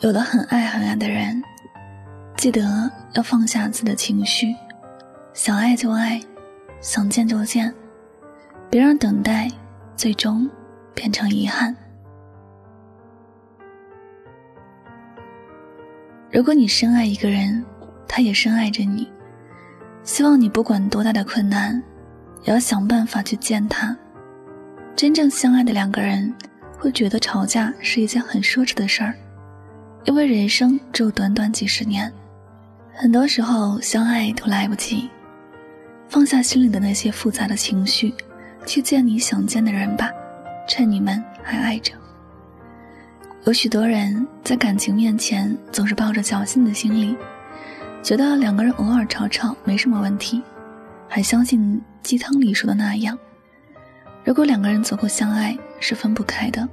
有的很爱很爱的人，记得要放下自己的情绪，想爱就爱，想见就见，别让等待最终变成遗憾。如果你深爱一个人，他也深爱着你，希望你不管多大的困难，也要想办法去见他。真正相爱的两个人，会觉得吵架是一件很奢侈的事儿。因为人生只有短短几十年，很多时候相爱都来不及。放下心里的那些复杂的情绪，去见你想见的人吧，趁你们还爱着。有许多人在感情面前总是抱着侥幸的心理，觉得两个人偶尔吵吵没什么问题，还相信鸡汤里说的那样：如果两个人足够相爱，是分不开的。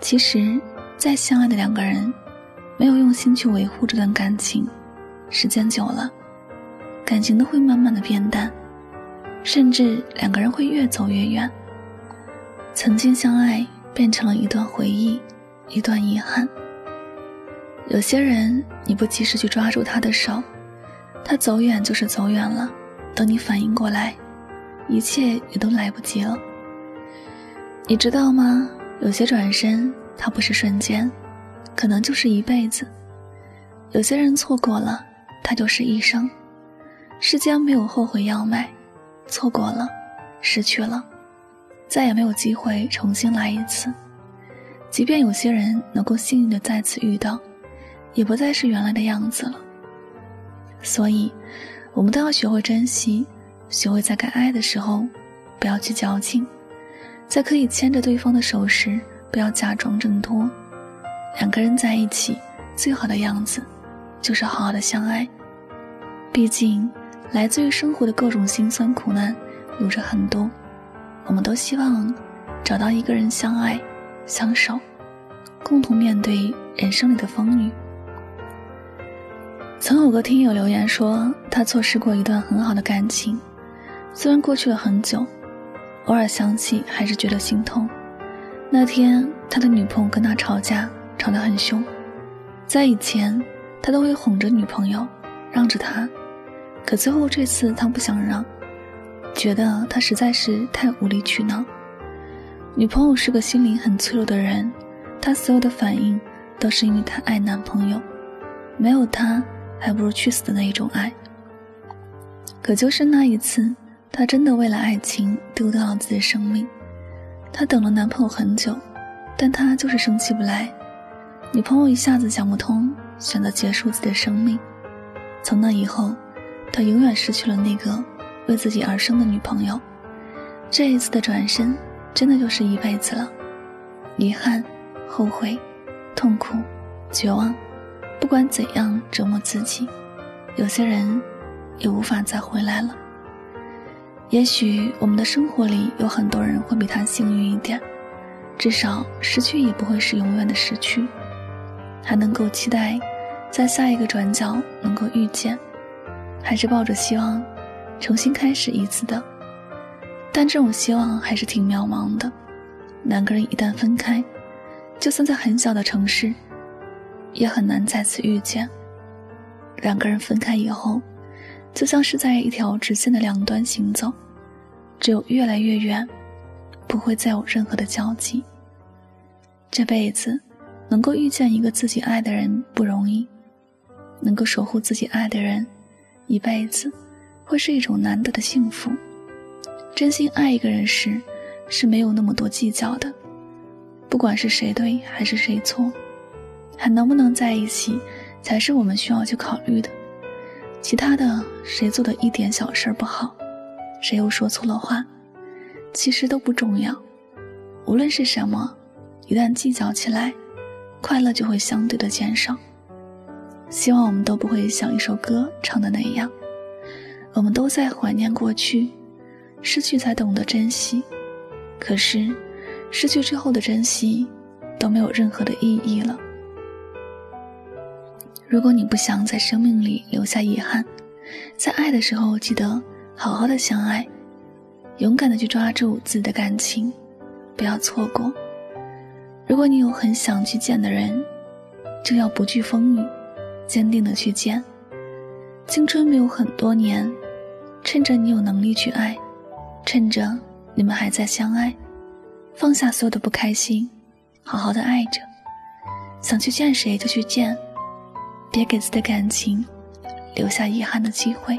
其实，再相爱的两个人。没有用心去维护这段感情，时间久了，感情都会慢慢的变淡，甚至两个人会越走越远。曾经相爱变成了一段回忆，一段遗憾。有些人你不及时去抓住他的手，他走远就是走远了。等你反应过来，一切也都来不及了。你知道吗？有些转身，它不是瞬间。可能就是一辈子。有些人错过了，他就是一生。世间没有后悔药卖，错过了，失去了，再也没有机会重新来一次。即便有些人能够幸运的再次遇到，也不再是原来的样子了。所以，我们都要学会珍惜，学会在该爱的时候，不要去矫情；在可以牵着对方的手时，不要假装挣脱。两个人在一起，最好的样子，就是好好的相爱。毕竟，来自于生活的各种辛酸苦难，有着很多。我们都希望找到一个人相爱、相守，共同面对人生里的风雨。曾有个听友留言说，他错失过一段很好的感情，虽然过去了很久，偶尔想起还是觉得心痛。那天，他的女朋友跟他吵架。吵得很凶，在以前，他都会哄着女朋友，让着她，可最后这次他不想让，觉得他实在是太无理取闹。女朋友是个心灵很脆弱的人，她所有的反应都是因为她爱男朋友，没有他还不如去死的那一种爱。可就是那一次，她真的为了爱情丢掉了自己的生命。她等了男朋友很久，但她就是生气不来。女朋友一下子想不通，选择结束自己的生命。从那以后，他永远失去了那个为自己而生的女朋友。这一次的转身，真的就是一辈子了。遗憾、后悔、痛苦、绝望，不管怎样折磨自己，有些人也无法再回来了。也许我们的生活里有很多人会比他幸运一点，至少失去也不会是永远的失去。还能够期待，在下一个转角能够遇见，还是抱着希望，重新开始一次的。但这种希望还是挺渺茫的。两个人一旦分开，就算在很小的城市，也很难再次遇见。两个人分开以后，就像是在一条直线的两端行走，只有越来越远，不会再有任何的交集。这辈子。能够遇见一个自己爱的人不容易，能够守护自己爱的人，一辈子，会是一种难得的幸福。真心爱一个人时，是没有那么多计较的，不管是谁对还是谁错，还能不能在一起，才是我们需要去考虑的。其他的，谁做的一点小事不好，谁又说错了话，其实都不重要。无论是什么，一旦计较起来。快乐就会相对的减少。希望我们都不会像一首歌唱的那样，我们都在怀念过去，失去才懂得珍惜。可是，失去之后的珍惜，都没有任何的意义了。如果你不想在生命里留下遗憾，在爱的时候记得好好的相爱，勇敢的去抓住自己的感情，不要错过。如果你有很想去见的人，就要不惧风雨，坚定的去见。青春没有很多年，趁着你有能力去爱，趁着你们还在相爱，放下所有的不开心，好好的爱着。想去见谁就去见，别给自己的感情留下遗憾的机会。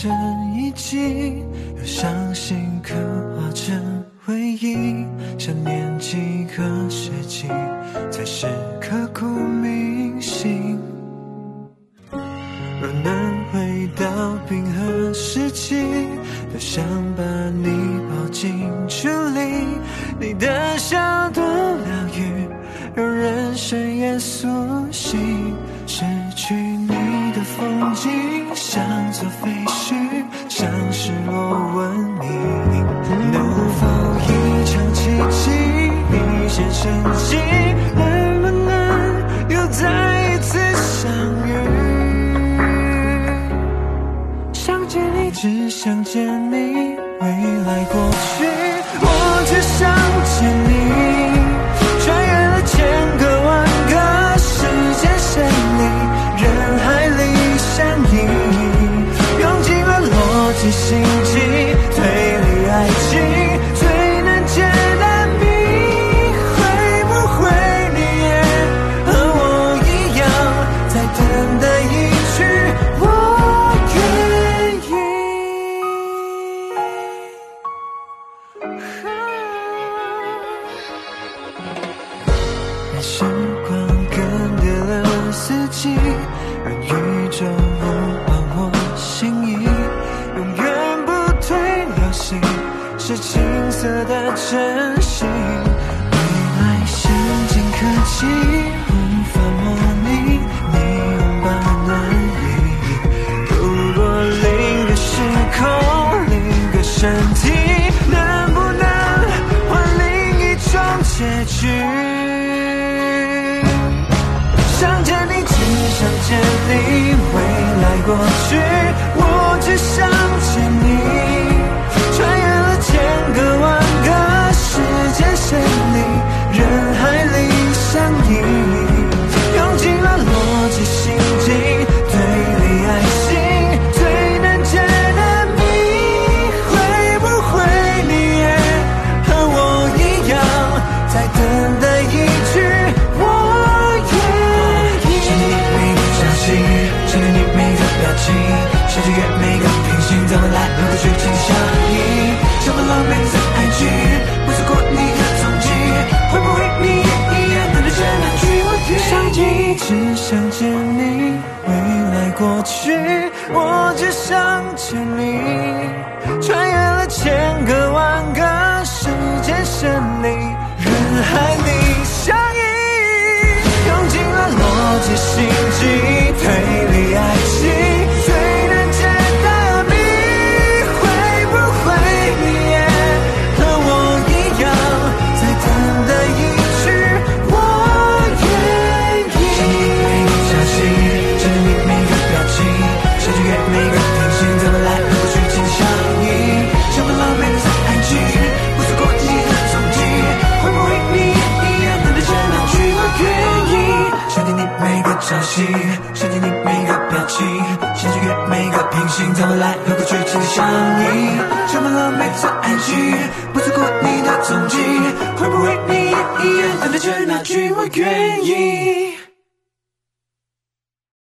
成遗迹，用伤心刻画成回忆。想念几个世纪，才是刻骨想见你，未来过去，我只想见你。穿越了千了四季，让宇宙物换我心意，永远不退流行，是青涩的真心。未来先进科技你，未来过去，我只想见你。穿越了千个万个时间线里，人海里相依，用尽了逻辑心机，消息，想见你每个表情，想穿越每个平行，在未来和过去紧紧相依，充满了每寸爱情，不错过你的踪迹，会不会你也一样等待着那句我愿意？